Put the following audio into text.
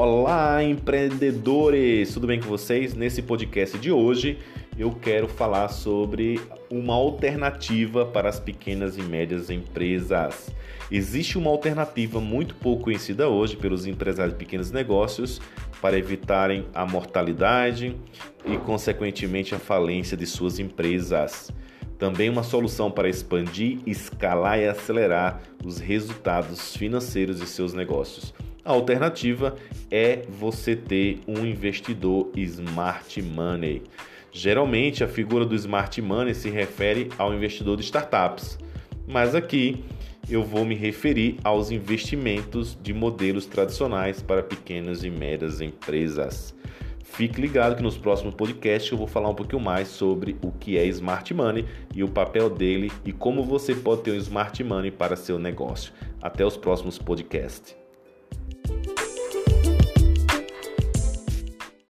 Olá, empreendedores! Tudo bem com vocês? Nesse podcast de hoje eu quero falar sobre uma alternativa para as pequenas e médias empresas. Existe uma alternativa muito pouco conhecida hoje pelos empresários de pequenos negócios para evitarem a mortalidade e, consequentemente, a falência de suas empresas. Também uma solução para expandir, escalar e acelerar os resultados financeiros de seus negócios. A alternativa é você ter um investidor smart money. Geralmente, a figura do smart money se refere ao investidor de startups, mas aqui eu vou me referir aos investimentos de modelos tradicionais para pequenas e médias empresas. Fique ligado que nos próximos podcasts eu vou falar um pouquinho mais sobre o que é Smart Money e o papel dele e como você pode ter um Smart Money para seu negócio. Até os próximos podcasts.